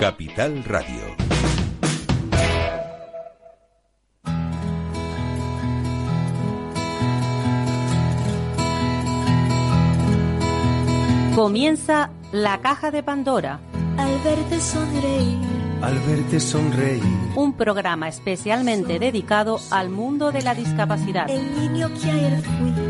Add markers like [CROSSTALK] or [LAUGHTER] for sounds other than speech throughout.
Capital Radio. Comienza la caja de Pandora. Al verte sonreír. Al verte sonreír. Un programa especialmente dedicado al mundo de la discapacidad. El niño que ayer fui.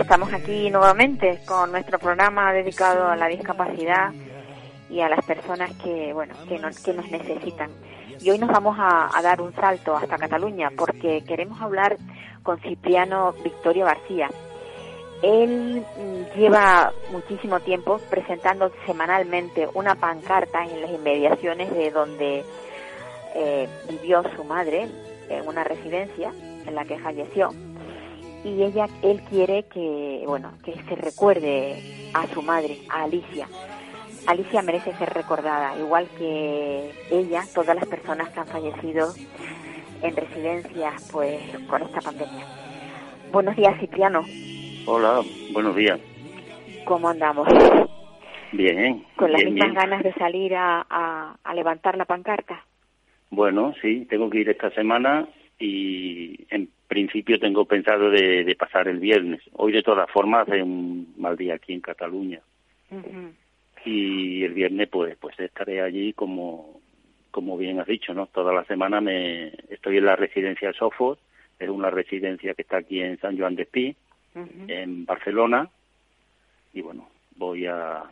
estamos aquí nuevamente con nuestro programa dedicado a la discapacidad y a las personas que bueno que nos, que nos necesitan. Y hoy nos vamos a, a dar un salto hasta Cataluña porque queremos hablar con Cipriano Victorio García. Él mm, lleva muchísimo tiempo presentando semanalmente una pancarta en las inmediaciones de donde eh, vivió su madre, en una residencia en la que falleció y ella él quiere que bueno que se recuerde a su madre a Alicia. Alicia merece ser recordada igual que ella todas las personas que han fallecido en residencias pues con esta pandemia. Buenos días Cipriano. Hola, buenos días. cómo andamos Bien, con las bien, mismas bien. ganas de salir a, a, a levantar la pancarta Bueno, sí, tengo que ir esta semana y en principio tengo pensado de, de pasar el viernes. Hoy de todas formas hace un mal día aquí en Cataluña y el viernes pues pues estaré allí como como bien has dicho, ¿no? Toda la semana me estoy en la residencia Sofos, es una residencia que está aquí en San Joan de Espí, en Barcelona y bueno voy a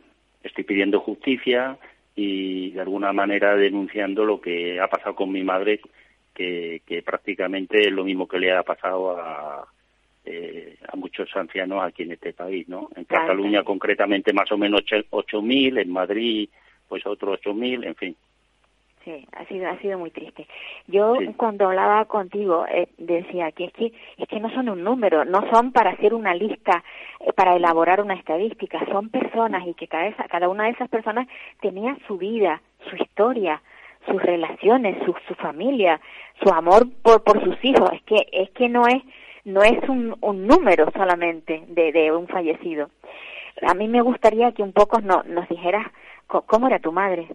estoy pidiendo justicia y de alguna manera denunciando lo que ha pasado con mi madre que, que prácticamente es lo mismo que le ha pasado a eh, a muchos ancianos aquí en este país no en Claro, Cataluña concretamente más o menos ocho- 8.000 en Madrid pues otros 8.000 en fin Sí, ha sido ha sido muy triste. Yo Sí. cuando hablaba contigo eh, decía que es que es que no son un número, no son para hacer una lista, eh, para elaborar una estadística, son personas y que cada esa- cada una de esas personas tenía su vida, su historia, sus relaciones, su, su familia, su amor por por sus hijos. Es que es que no es no es un, un número solamente de, de un fallecido. A mí me gustaría que un poco no, nos dijeras cómo era tu madre.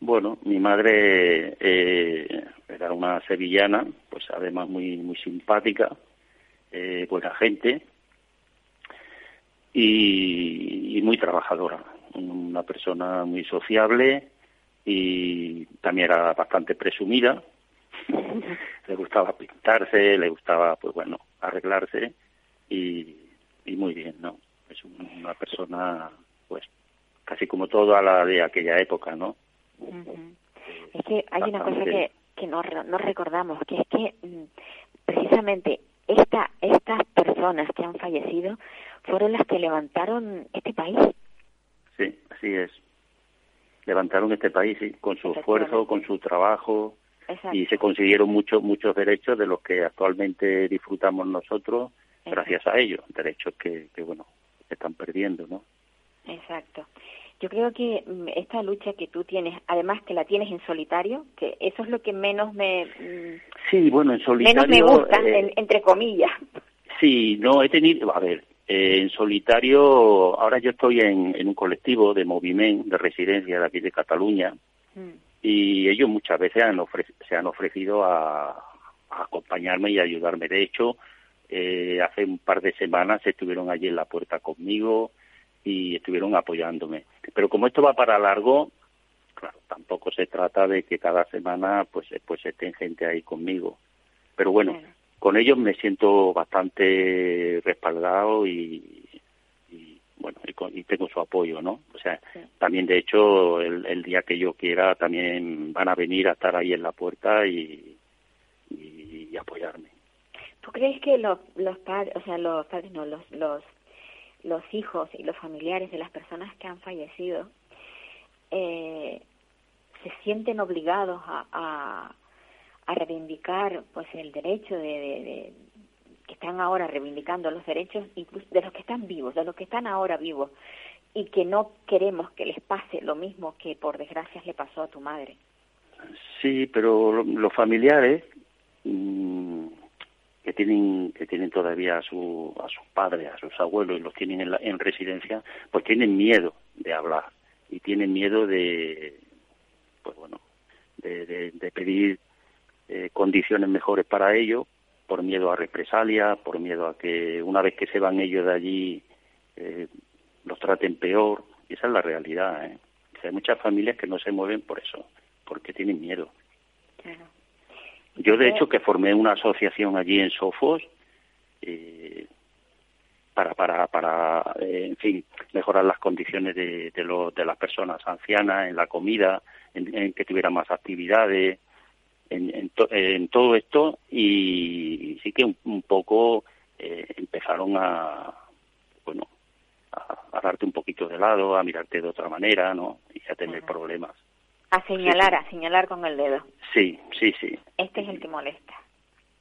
Bueno, mi madre eh, era una sevillana, pues además muy muy simpática, eh, buena gente y, y muy trabajadora, una persona muy sociable y también era bastante presumida. [LAUGHS] le gustaba pintarse, le gustaba, pues bueno, arreglarse y, y muy bien, ¿no? Es una persona, pues, casi como toda la de aquella época, ¿no? Ujú. Es que hay una cosa que, que no recordamos, que es que mm, precisamente esta, estas personas que han fallecido fueron las que levantaron este país. Sí, así es. Levantaron este país con su esfuerzo, con su trabajo Exacto. y se consiguieron muchos muchos derechos de los que actualmente disfrutamos nosotros gracias a ellos, derechos que, que bueno, se están perdiendo, ¿no? Exacto. Yo creo que mm, esta lucha que tú tienes, además que la tienes en solitario, que eso es lo que menos me mm, Sí, bueno, en solitario menos me gusta, eh, en- entre comillas. Sí, no he tenido, a ver, eh, en solitario, ahora yo estoy en, en un colectivo de movimiento de residencia de aquí de Cataluña Mm. y ellos muchas veces han se han ofrecido a, a acompañarme y ayudarme. De hecho, eh, hace un par de semanas estuvieron allí en la puerta conmigo y estuvieron apoyándome. Pero como esto va para largo, claro, tampoco se trata de que cada semana pues pues estén gente ahí conmigo. Pero bueno. Con ellos me siento bastante respaldado y, y, bueno y, con- y tengo su apoyo no o sea Sí. también de hecho el, el día que yo quiera también van a venir a estar ahí en la puerta y, y, y apoyarme ¿Tú crees que los, los padres, o sea, los padres no, los, los, los hijos y los familiares de las personas que han fallecido, eh, se sienten obligados a, a, a reivindicar pues el derecho de, de, que están ahora reivindicando los derechos incluso de los que están vivos, de los que están ahora vivos y que no queremos que les pase lo mismo que por desgracia le pasó a tu madre. Sí, pero los familiares mmm, que tienen que tienen todavía a su a sus padres, a sus abuelos y los tienen en, la, en residencia, pues tienen miedo de hablar y tienen miedo de pues bueno, de, de pedir eh, condiciones mejores para ellos por miedo a represalia, por miedo a que una vez que se van ellos de allí eh, los traten peor. Y esa es la realidad. ¿eh? O sea, hay muchas familias que no se mueven por eso, porque tienen miedo. Claro. Yo, de hecho, que formé una asociación allí en Sofos eh, para, para, para eh, en fin, mejorar las condiciones de, de, lo, de las personas ancianas en la comida, en, en que tuvieran más actividades, en, en, to, en, todo esto y sí que un, un poco eh, empezaron a, bueno, a, a, darte un poquito de lado, a mirarte de otra manera, ¿no? Y a tener problemas. A señalar, sí, a señalar con el dedo. Sí, sí, sí. Este es el que molesta.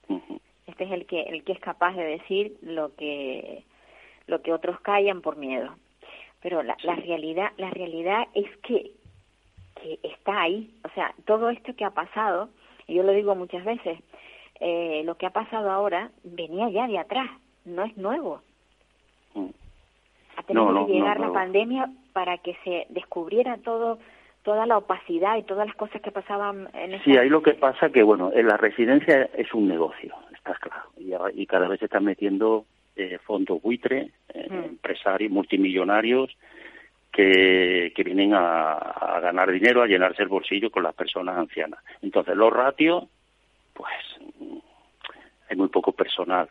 Uh -huh. Este es el que el que es capaz de decir lo que lo que otros callan por miedo. Pero la, la realidad la realidad es que que está ahí, o sea, todo esto que ha pasado, y yo lo digo muchas veces, eh, lo que ha pasado ahora venía ya de atrás, no es nuevo. Mm. Ha tenido no, no, que llegar no, la pandemia para que se descubriera todo toda la opacidad y todas las cosas que pasaban en esa... Sí, ahí lo que pasa que, bueno, en la residencia es un negocio, está claro, y, y cada vez se están metiendo eh, fondos buitre, eh, mm. empresarios multimillonarios que, que vienen a, a, ganar dinero, a llenarse el bolsillo con las personas ancianas. Entonces, los ratios, pues, hay muy poco personal.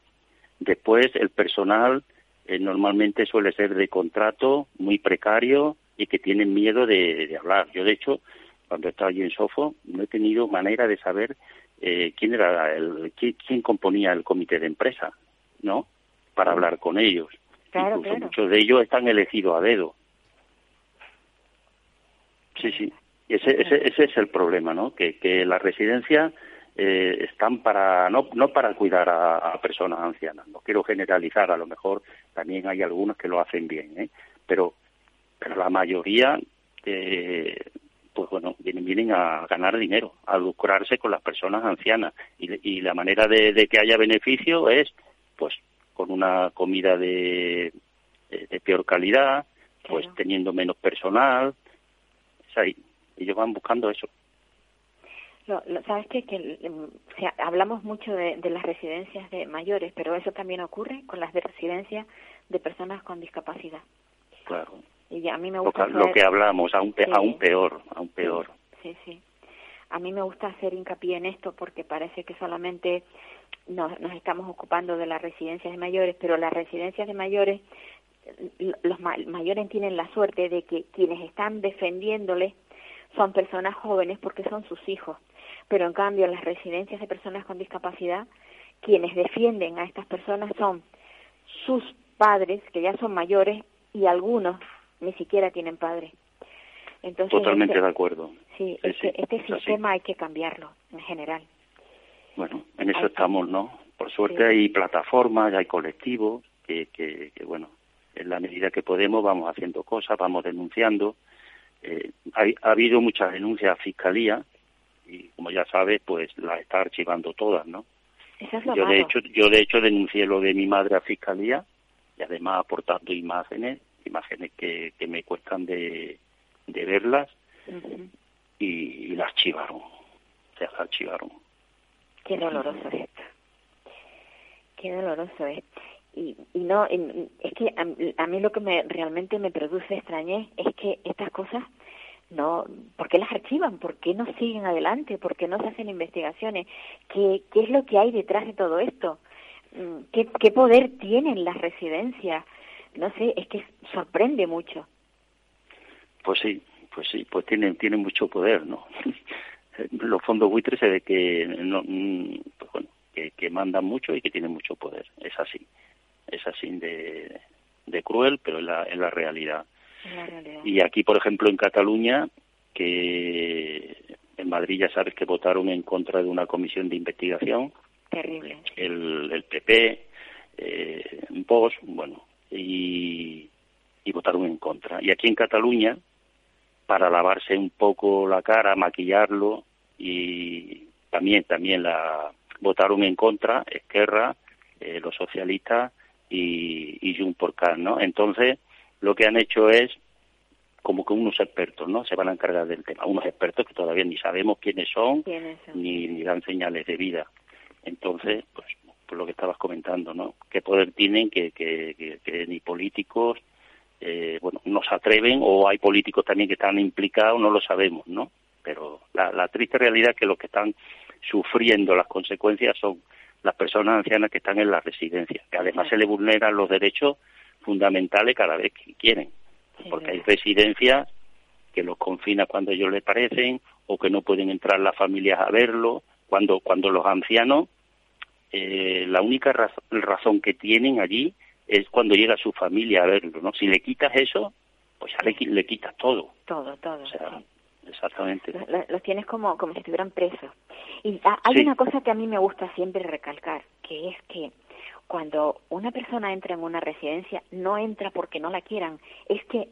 Después, el personal eh, normalmente suele ser de contrato, muy precario, y que tienen miedo de, de hablar. Yo, de hecho, cuando estaba allí en Sofo, no he tenido manera de saber eh, quién era el, quién, quién, componía el comité de empresa, ¿no? Para hablar con ellos. Claro, Incluso claro. muchos de ellos están elegidos a dedo. Sí, sí. Ese, ese, ese es el problema, ¿no? Que, que las residencias eh, están para no no para cuidar a, a, personas ancianas. No quiero generalizar, a lo mejor también hay algunos que lo hacen bien, ¿eh? Pero pero la mayoría, eh, pues bueno, vienen, vienen a ganar dinero, a lucrarse con las personas ancianas. Y, y la manera de, de, que haya beneficio es, pues, con una comida de, de, de peor calidad, pues claro. teniendo menos personal. Es ahí. Ellos van buscando eso. Lo, lo, Sabes qué? que o sea, hablamos mucho de, de, las residencias de mayores, pero eso también ocurre con las de residencias de personas con discapacidad. Claro. Y a mí me gusta lo, que, lo que hablamos, aún, pe sí. aún peor, aún peor. Sí, sí. A mí me gusta hacer hincapié en esto porque parece que solamente nos, nos estamos ocupando de las residencias de mayores, pero las residencias de mayores, los mayores tienen la suerte de que quienes están defendiéndoles son personas jóvenes porque son sus hijos. Pero en cambio, las residencias de personas con discapacidad, quienes defienden a estas personas son sus padres, que ya son mayores, y algunos ni siquiera tienen padre. Entonces, Totalmente este, de acuerdo. Sí, sí, este, sí, este sistema así. hay que cambiarlo en general. Bueno, en eso hay estamos, ¿no? Por suerte sí. hay plataformas, hay colectivos que, que, que, bueno, en la medida que podemos vamos haciendo cosas, vamos denunciando. Eh, ha habido muchas denuncias a Fiscalía y, como ya sabes, pues las está archivando todas, ¿no? Eso es yo, malo. de hecho, yo, de hecho, denuncié lo de mi madre a Fiscalía y además aportando imágenes imágenes que, que me cuestan de, de verlas uh -huh. y, y, las archivaron, se las archivaron. Qué doloroso es esto, qué doloroso es. Y, y no, es que a, a, mí lo que me realmente me produce extrañez es que estas cosas no, ¿por qué las archivan? ¿Por qué no siguen adelante? ¿Por qué no se hacen investigaciones? ¿Qué, qué es lo que hay detrás de todo esto? Mm, ¿Qué, qué poder tienen las residencias? no sé, es que sorprende mucho. Pues sí, pues sí, pues tienen tienen mucho poder, ¿no? [LAUGHS] Los fondos buitres se ve que no, mm, pues bueno, que, que mandan mucho y que tienen mucho poder, es así, es así de, de cruel, pero es la, es la realidad. La realidad. Y aquí, por ejemplo, en Cataluña, que en Madrid ya sabes que votaron en contra de una comisión de investigación. Terrible. El, el PP, eh, Vox, bueno, y, y votaron en contra. Y aquí en Cataluña, para lavarse un poco la cara, maquillarlo, y también, también la votaron en contra, Esquerra, eh, los socialistas y, y Jun por ¿no? Entonces, lo que han hecho es como que unos expertos, ¿no? Se van a encargar del tema. Unos expertos que todavía ni sabemos quiénes son, Ni, ni dan señales de vida. Entonces, pues, lo que estabas comentando, ¿no? ¿Qué poder tienen que, que, que, ni políticos, eh, bueno, no se atreven o hay políticos también que están implicados, no lo sabemos, ¿no? Pero la, la triste realidad es que los que están sufriendo las consecuencias son las personas ancianas que están en las residencias, que además se les vulneran los derechos fundamentales cada vez que quieren porque hay residencias que los confina cuando ellos les parecen o que no pueden entrar las familias a verlo, cuando, cuando los ancianos, eh, la única razón que tienen allí es cuando llega su familia a verlo, ¿no? Si le quitas eso, pues ya le, quitas todo. Todo, todo. O sea, exactamente. Los, tienes como, como si estuvieran presos. Y hay una cosa que a mí me gusta siempre recalcar, que es que cuando una persona entra en una residencia, no entra porque no la quieran, es que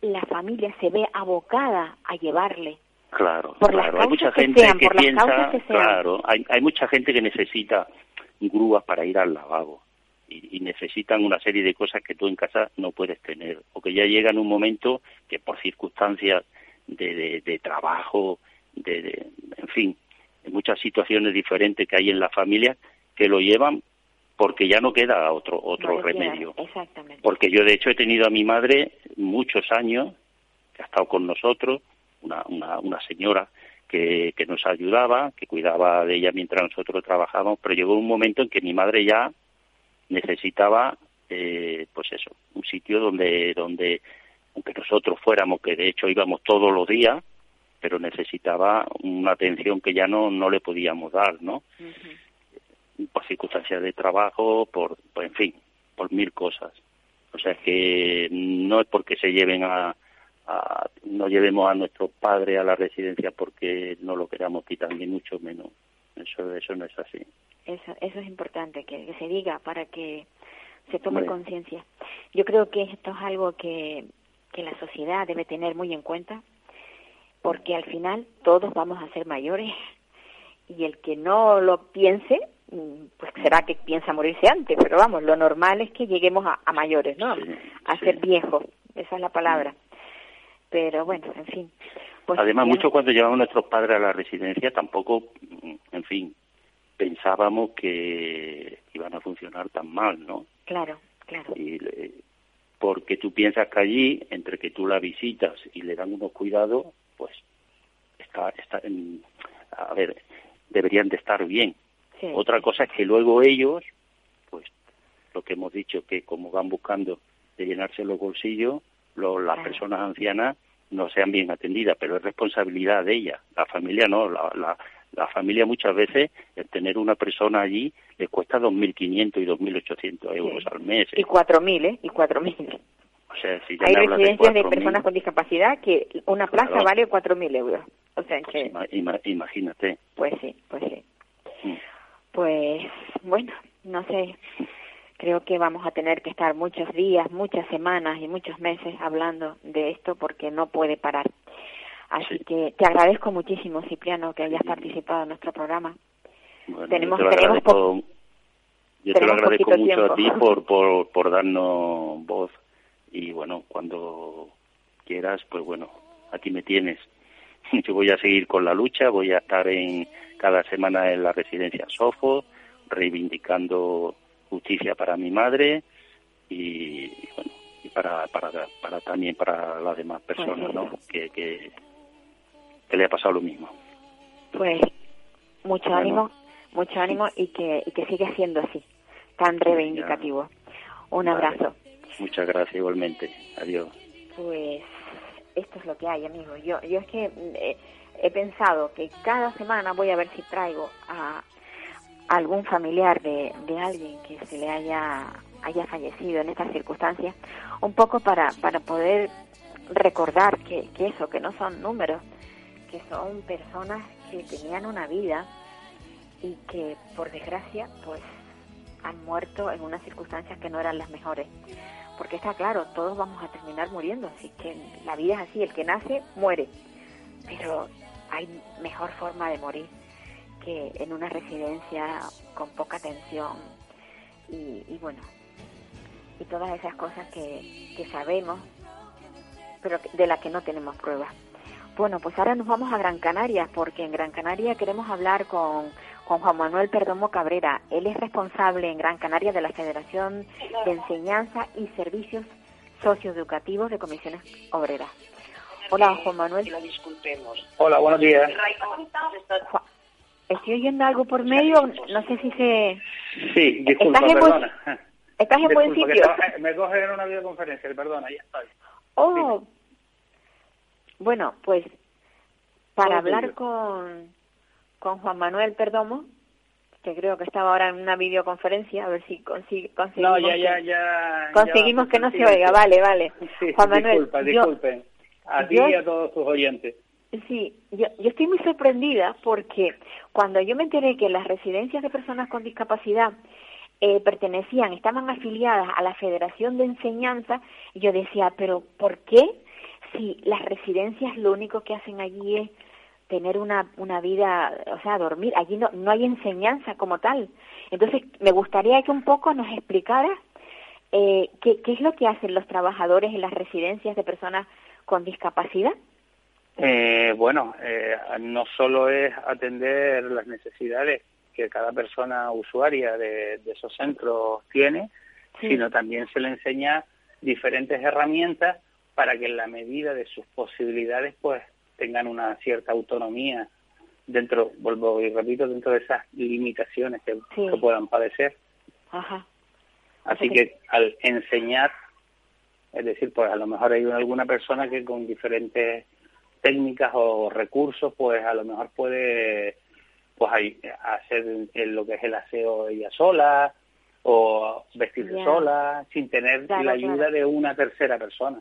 la familia se ve abocada a llevarle. Claro, claro. Hay mucha gente que, piensa, claro, hay, hay mucha gente que necesita grúas para ir al lavabo y, necesitan una serie de cosas que tú en casa no puedes tener o que ya llegan un momento que por circunstancias de, de, trabajo, de, de, en fin, muchas situaciones diferentes que hay en la familia que lo llevan porque ya no queda otro otro remedio. exactamente. Porque yo de hecho he tenido a mi madre muchos años, que ha estado con nosotros, una, una, una señora que, que nos ayudaba, que cuidaba de ella mientras nosotros trabajábamos, pero llegó un momento en que mi madre ya necesitaba, eh, pues eso, un sitio donde, donde, aunque nosotros fuéramos, que de hecho íbamos todos los días, pero necesitaba una atención que ya no, no le podíamos dar, ¿no? por circunstancias de trabajo, por, en fin, por mil cosas. O sea que no es porque se lleven a, no llevemos a nuestro padre a la residencia porque no lo queramos quitar ni mucho menos. Eso eso no es así. Eso eso es importante que, se diga para que se tome conciencia. Yo creo que esto es algo que que la sociedad debe tener muy en cuenta porque al final todos vamos a ser mayores y el que no lo piense pues será que piensa morirse antes, pero vamos, lo normal es que lleguemos a, mayores, ¿no? a ser viejos, esa es la palabra. Pero bueno, en fin. Pues Además, mucho cuando llevamos a nuestros padres a la residencia, tampoco, en fin, pensábamos que iban a funcionar tan mal, ¿no? Claro, claro. Y, porque tú piensas que allí, entre que tú la visitas y le dan unos cuidados, pues está, está a ver, deberían de estar bien. Otra cosa es que luego ellos, pues lo que hemos dicho, que como van buscando de llenarse los bolsillos, las personas ancianas no sean bien atendidas, pero es responsabilidad de ellas. La familia no, la, la, la familia muchas veces, el tener una persona allí, le cuesta 2.500 y 2.800 euros al mes. ¿eh? Y 4.000, ¿eh? Y 4.000. O sea, si Hay residencias de, personas con discapacidad que una plaza vale 4.000 euros. O sea que... Pues imagínate. Pues sí, pues sí. Mm pues bueno, no sé, creo que vamos a tener que estar muchos días, muchas semanas y muchos meses hablando de esto porque no puede parar. Así que te agradezco muchísimo, Cipriano, que hayas participado en nuestro programa. tenemos, yo te lo agradezco, yo te lo agradezco mucho a ti por, por, por darnos voz y bueno, cuando quieras, pues bueno, aquí me tienes. [LAUGHS] Yo voy a seguir con la lucha, voy a estar en cada semana en la residencia Sofo, reivindicando justicia para mi madre y, bueno, y para, para, para también para las demás personas, ¿no? Que, que, le ha pasado lo mismo. Pues mucho ánimo, mucho ánimo y que, y que siga siendo así, tan reivindicativo. Un abrazo. Muchas gracias igualmente. Adiós. Pues esto es lo que hay, amigo. Yo, yo es que eh, he pensado que cada semana voy a ver si traigo a algún familiar de, de alguien que se le haya, haya fallecido en estas circunstancias, un poco para, para poder recordar que, que eso, que no son números, que son personas que tenían una vida y que por desgracia pues han muerto en unas circunstancias que no eran las mejores. Porque está claro, todos vamos a terminar muriendo, así que la vida es así, el que nace muere, pero hay mejor forma de morir que en una residencia con poca atención y, y bueno, y todas esas cosas que, que sabemos, pero de las que no tenemos pruebas. Bueno, pues ahora nos vamos a Gran Canaria, porque en Gran Canaria queremos hablar con, con Juan Manuel Perdomo Cabrera. Él es responsable en Gran Canaria de la Federación de Enseñanza y Servicios Socioeducativos de Comisiones Obreras. Hola, Juan Manuel. Hola, buenos días. Estoy oyendo algo por medio, no sé si se... Sí, disculpa, ¿Estás en buen- perdona. ¿Estás en buen Disculpa, sitio? estaba- me coge en una videoconferencia, perdona, ya estoy. Oh, bueno, pues para hablar con, con Juan Manuel Perdomo, que creo que estaba ahora en una videoconferencia, a ver si consi- conseguimos, No, ya, que, ya, ya. conseguimos que no se oiga, vale, vale. [LAUGHS] Sí, Juan Manuel, disculpa, yo- disculpen. A ti yo- y a todos tus oyentes. Sí, yo, yo estoy muy sorprendida porque cuando yo me enteré que las residencias de personas con discapacidad eh, pertenecían, estaban afiliadas a la Federación de Enseñanza, yo decía, pero ¿por qué si las residencias lo único que hacen allí es tener una, una vida, o sea, dormir, allí no, no hay enseñanza como tal? Entonces, me gustaría que un poco nos explicaras eh, qué, qué es lo que hacen los trabajadores en las residencias de personas con discapacidad. Eh, bueno, eh, no solo es atender las necesidades que cada persona usuaria de, de esos centros tiene, Sí. sino también se le enseña diferentes herramientas para que en la medida de sus posibilidades pues tengan una cierta autonomía dentro, vuelvo y repito, dentro de esas limitaciones que, Sí. que puedan padecer. Ajá. Así que- al enseñar, es decir, pues a lo mejor hay alguna persona que con diferentes técnicas o recursos, pues a lo mejor puede pues hacer lo que es el aseo ella sola o vestirse sola sin tener Claro, la ayuda claro. de una tercera persona.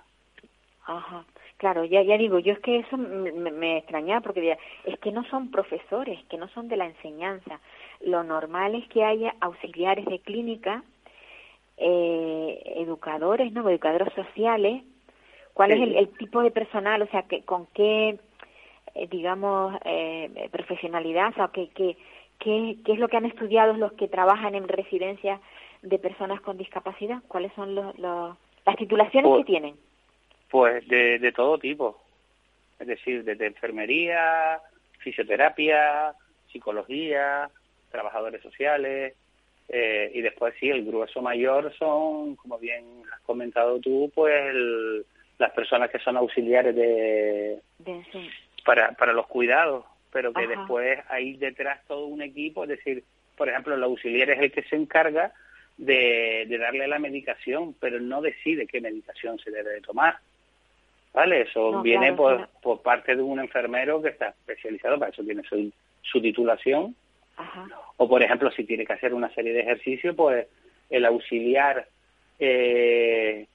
Ajá, claro, ya, ya digo, yo es que eso me, me- extrañaba porque es que no son profesores, que no son de la enseñanza. Lo normal es que haya auxiliares de clínica, eh, educadores, ¿no? Educadores sociales. ¿Cuál Sí. es el, el tipo de personal? O sea, que, con qué, eh, digamos, eh, profesionalidad, o sea, qué, qué, qué, qué es lo que han estudiado los que trabajan en residencias de personas con discapacidad? ¿Cuáles son los, los- las titulaciones Pues- que tienen? Pues de, de todo tipo, es decir, desde enfermería, fisioterapia, psicología, trabajadores sociales, eh, y después sí, el grueso mayor son, como bien has comentado tú, pues el- las personas que son auxiliares de, De- sí. para, para los cuidados, pero que Ajá. después hay detrás todo un equipo, es decir, por ejemplo, el auxiliar es el que se encarga de, de darle la medicación, pero no decide qué medicación se debe de tomar. ¿Vale? Eso No, viene claro, por, claro. por parte de un enfermero que está especializado, para eso tiene su, su titulación, Ajá. o por ejemplo, si tiene que hacer una serie de ejercicios, pues el auxiliar eh,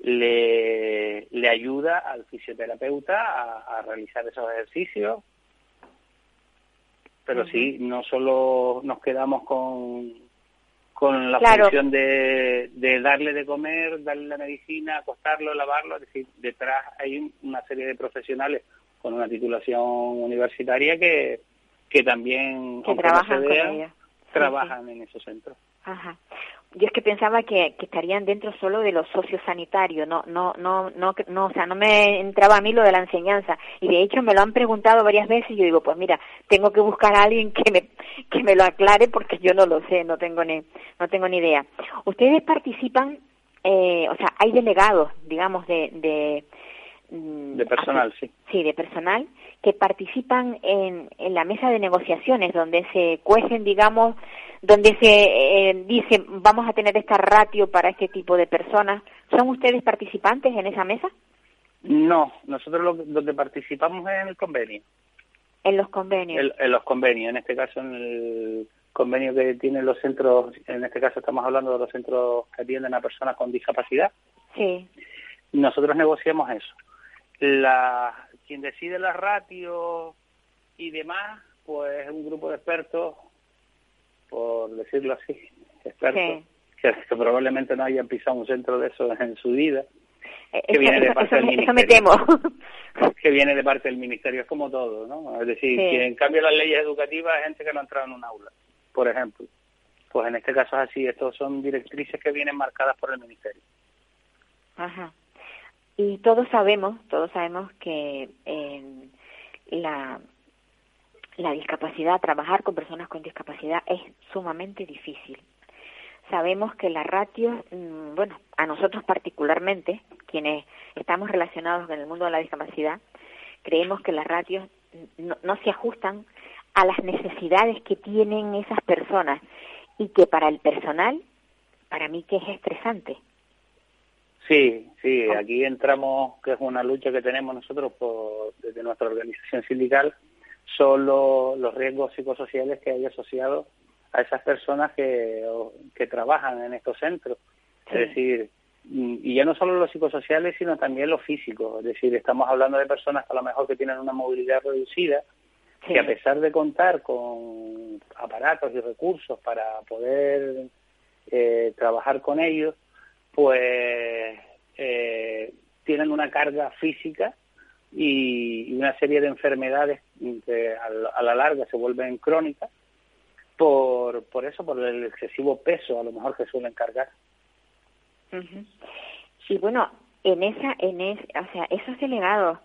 le, le ayuda al fisioterapeuta a, a realizar esos ejercicios. Pero Ujú. sí, no solo nos quedamos con, con la Claro. función de, de darle de comer, darle la medicina, acostarlo, lavarlo, es decir, detrás hay un- una serie de profesionales con una titulación universitaria que, que también, Que aunque trabajan no se vean. Sí, trabajan en esos centros. Ajá. Yo es que pensaba que, que estarían dentro solo de los sociosanitarios, no, no, no, no, no, o sea, no me entraba a mí lo de la enseñanza. Y de hecho me lo han preguntado varias veces y yo digo, pues mira, tengo que buscar a alguien que me, que me lo aclare porque yo no lo sé, no tengo ni, no tengo ni idea. Ustedes participan, eh, o sea, hay delegados, digamos, de, de, mm, De personal, sí. Sí, de personal que participan en, en la mesa de negociaciones donde se cuecen, digamos, donde se eh, dice vamos a tener esta ratio para este tipo de personas. ¿Son ustedes participantes en esa mesa? No, nosotros lo, donde participamos es en el convenio, En los convenios. en, en los convenios, en este caso en el convenio que tienen los centros, en este caso estamos hablando de los centros que atienden a personas con discapacidad, Sí, nosotros negociamos eso. La, quien decide las ratios y demás, pues es un grupo de expertos, por decirlo así, expertos, que, que probablemente no hayan pisado un centro de eso en su vida eh, que viene de parte del ministerio. [LAUGHS] que viene de parte del ministerio, es como todo, ¿no? Es decir, que en cambio las leyes educativas hay gente que no ha entrado en un aula, por ejemplo. Pues en este caso es así, estos son directrices que vienen marcadas por el ministerio. Ajá. Y todos sabemos, todos sabemos que eh, la la discapacidad, trabajar con personas con discapacidad es sumamente difícil sabemos que la ratio, mm, bueno, a nosotros particularmente, quienes estamos relacionados con el mundo de la discapacidad, creemos que las ratios no, no se ajustan a las necesidades que tienen esas personas y que para el personal, para mí que es estresante. Sí, sí, aquí entramos, que es una lucha que tenemos nosotros por, desde nuestra organización sindical, son los riesgos psicosociales que hay asociados a esas personas que, que trabajan en estos centros. Es decir, y ya no solo los psicosociales, sino también los físicos. Es decir, estamos hablando de personas a lo mejor que tienen una movilidad reducida, que a pesar de contar con aparatos y recursos para poder eh, trabajar con ellos, pues eh, tienen una carga física y, una serie de enfermedades que a la larga se vuelven crónicas por, por eso, por el excesivo peso a lo mejor que suelen cargar. Sí, bueno, en esa, en es, o sea, esos delegados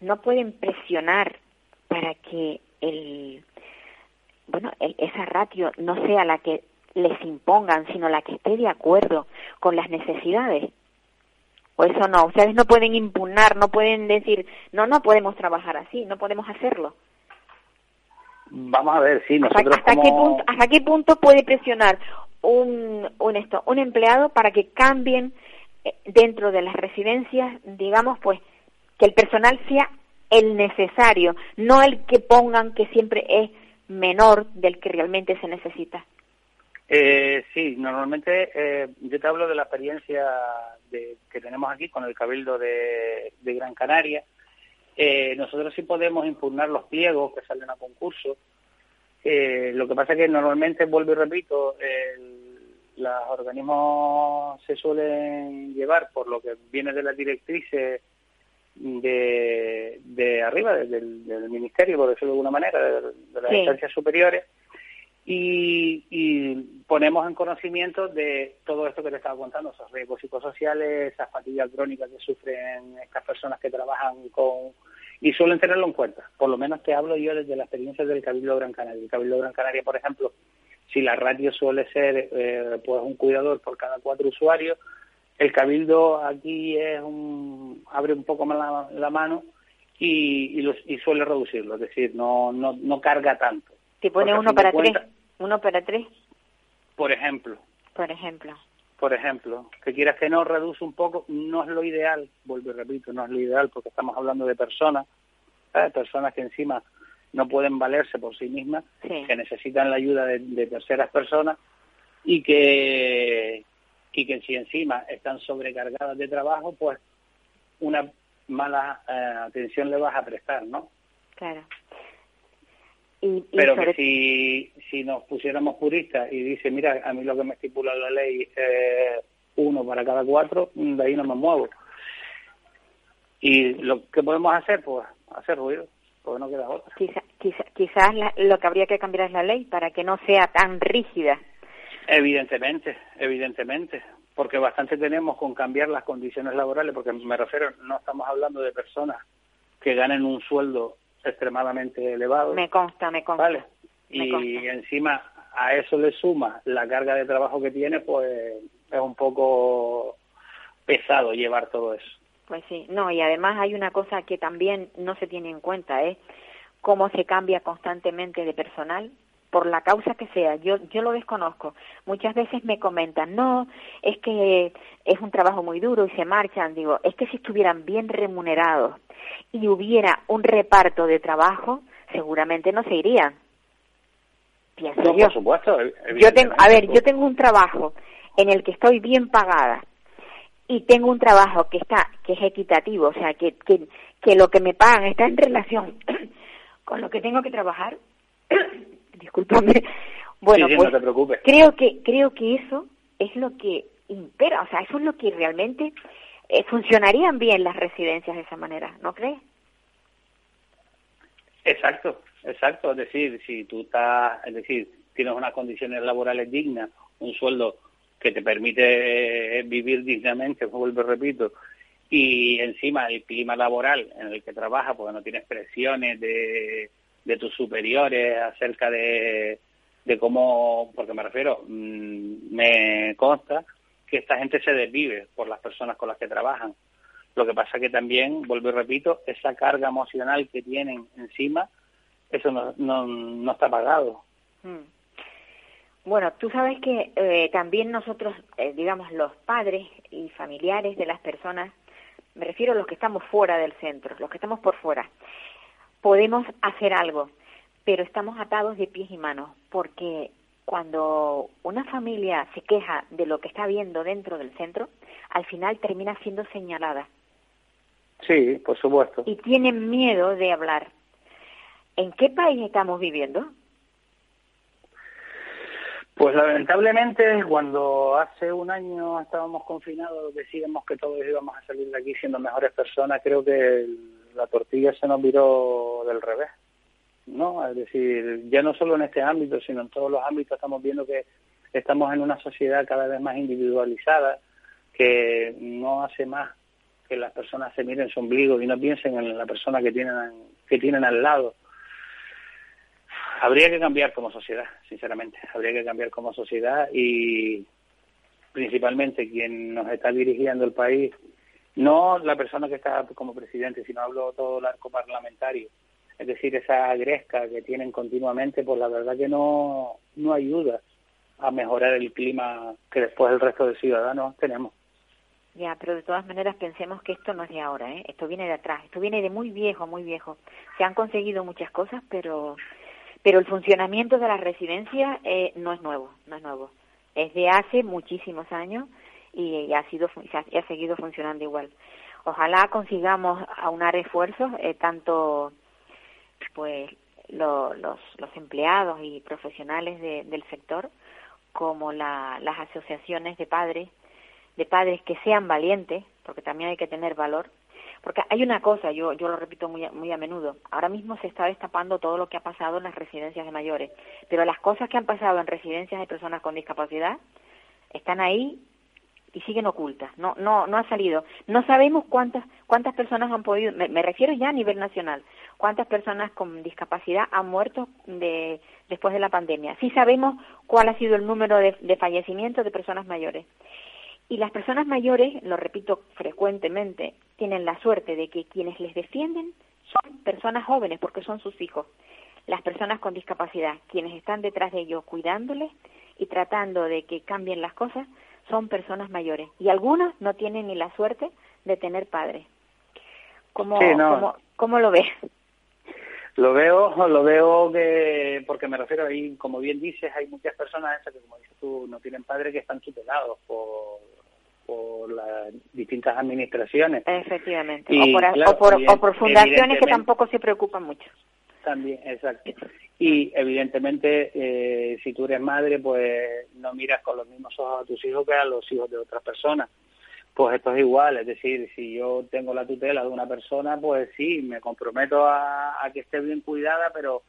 no pueden presionar para que el, bueno, esa ratio no sea la que les impongan, sino la que esté de acuerdo con las necesidades. O eso no, ustedes no pueden impugnar, no pueden decir, no, no podemos trabajar así, no podemos hacerlo. Vamos a ver, sí, nosotros ¿Hasta, qué punto, ¿Hasta qué punto puede presionar un, un, esto, un empleado para que cambien eh, dentro de las residencias, digamos, pues, que el personal sea el necesario, no el que pongan que siempre es menor del que realmente se necesita? Eh, sí, normalmente eh, yo te hablo de la experiencia de, que tenemos aquí con el Cabildo de, de Gran Canaria, eh, nosotros sí podemos impugnar los pliegos que salen a concurso. Eh, lo que pasa es que normalmente, vuelvo y repito, los organismos se suelen llevar por lo que viene de las directrices de, de arriba, del, ministerio, por decirlo de alguna manera, de, las instancias superiores, y, ponemos en conocimiento de todo esto que te estaba contando, esos riesgos psicosociales, esas fatigas crónicas que sufren estas personas que trabajan con y suelen tenerlo en cuenta. Por lo menos te hablo yo desde la experiencia del Cabildo Gran Canaria. El Cabildo Gran Canaria, por ejemplo, si la ratio suele ser eh, pues un cuidador por cada cuatro usuarios, el Cabildo aquí es un, abre un poco más la, mano y, y, suele reducirlo, es decir, no, no, no carga tanto. ¿Te pone uno para tres? ¿Uno para tres? Por ejemplo. Por ejemplo por ejemplo, que quieras que no reduce un poco, no es lo ideal, vuelvo y repito, no es lo ideal porque estamos hablando de personas, personas que encima no pueden valerse por sí mismas, que necesitan la ayuda de, terceras personas y que, y que si encima están sobrecargadas de trabajo, pues una mala eh, atención le vas a prestar, ¿no? Claro. Pero que si, si nos pusiéramos puristas y dice, mira, a mí lo que me estipula la ley es uno para cada cuatro, de ahí no me muevo. Y lo que podemos hacer, pues, hacer ruido, porque no queda otra. Quizá, quizás lo que habría que cambiar es la ley para que no sea tan rígida. Evidentemente, evidentemente, porque bastante tenemos con cambiar las condiciones laborales, porque me refiero, no estamos hablando de personas que ganen un sueldo extremadamente elevado. Me consta, me consta. ¿vale? y encima a eso le suma la carga de trabajo que tiene, pues es un poco pesado llevar todo eso. Pues sí, no, y además hay una cosa que también no se tiene en cuenta, es ¿eh? cómo se cambia constantemente de personal por la causa que sea, yo, yo lo desconozco. Muchas veces me comentan, no, es que es un trabajo muy duro y se marchan. Digo, es que si estuvieran bien remunerados y hubiera un reparto de trabajo, seguramente no se irían. Pienso yo. Por supuesto, yo tengo, a ver, yo tengo un trabajo en el que estoy bien pagada y tengo un trabajo que está que es equitativo, o sea, que, que, que lo que me pagan está en relación [CLEARS THROAT] con lo que tengo que trabajar, [CLEARS THROAT] discúlpame, bueno, Sí, sí, pues no te preocupes. creo que creo que eso es lo que impera, o sea, eso es lo que realmente eh, funcionarían bien las residencias de esa manera, ¿no crees? Exacto, exacto. Es decir, si tú estás, es decir, tienes unas condiciones laborales dignas, un sueldo que te permite eh, vivir dignamente, vuelvo repito, y encima el clima laboral en el que trabajas, porque no tienes presiones de, de tus superiores acerca de, de cómo, porque me refiero, mm, me consta que esta gente se desvive por las personas con las que trabajan. Lo que pasa que también, vuelvo y repito, esa carga emocional que tienen encima, eso no, no, no está pagado. Mm. Bueno, tú sabes que eh, también nosotros, eh, digamos, los padres y familiares de las personas, me refiero a los que estamos fuera del centro, los que estamos por fuera, podemos hacer algo, pero estamos atados de pies y manos, porque cuando una familia se queja de lo que está viendo dentro del centro, al final termina siendo señalada Sí, por supuesto. y tienen miedo de hablar. ¿En qué país estamos viviendo? Pues lamentablemente, cuando hace un año estábamos confinados, decíamos que todos íbamos a salir de aquí siendo mejores personas, creo que la tortilla se nos viró del revés. ¿no? Es decir, ya no solo en este ámbito, sino en todos los ámbitos estamos viendo que estamos en una sociedad cada vez más individualizada, que no hace más que las personas se miren su ombligo y no piensen en la persona que tienen, que tienen al lado. Habría que cambiar como sociedad, sinceramente. Habría que cambiar como sociedad y principalmente quien nos está dirigiendo el país, no la persona que está como presidente, sino hablo todo el arco parlamentario. Es decir, esa gresca que tienen continuamente, pues la verdad que no, no ayuda a mejorar el clima que después el resto de ciudadanos tenemos. Ya, pero de todas maneras pensemos que esto no es de ahora, ¿eh? Esto viene de atrás, esto viene de muy viejo, muy viejo. Se han conseguido muchas cosas, pero pero el funcionamiento de las residencias eh, no es nuevo, no es nuevo. Es de hace muchísimos años y ha sido fu- y ha seguido funcionando igual. Ojalá consigamos aunar esfuerzos eh, tanto pues lo- los, los empleados y profesionales de- del sector como la- las asociaciones de padres de padres que sean valientes porque también hay que tener valor porque hay una cosa yo yo lo repito muy muy a menudo ahora mismo se está destapando todo lo que ha pasado en las residencias de mayores pero las cosas que han pasado en residencias de personas con discapacidad están ahí y siguen ocultas. No no no ha salido. No sabemos cuántas cuántas personas han podido me, refiero ya a nivel nacional cuántas personas con discapacidad han muerto de después de la pandemia. Sí sabemos cuál ha sido el número de, de fallecimientos de personas mayores. Y las personas mayores, lo repito frecuentemente, tienen la suerte de que quienes les defienden son personas jóvenes porque son sus hijos. Las personas con discapacidad, quienes están detrás de ellos cuidándoles y tratando de que cambien las cosas, son personas mayores. Y algunos no tienen ni la suerte de tener padres. ¿Cómo, Sí, no. cómo, cómo lo ves? Lo veo, lo veo que, porque me refiero ahí, como bien dices, hay muchas personas esas que, como dices tú, no tienen padres que están tutelados por, por las distintas administraciones. Efectivamente. Y, o, por, claro, o, por, evident- o por fundaciones que tampoco se preocupan mucho. También, exacto. Y evidentemente, eh, si tú eres madre, pues no miras con los mismos ojos a tus hijos que a los hijos de otras personas. Pues esto es igual, es decir, si yo tengo la tutela de una persona, pues sí, me comprometo a, a que esté bien cuidada, pero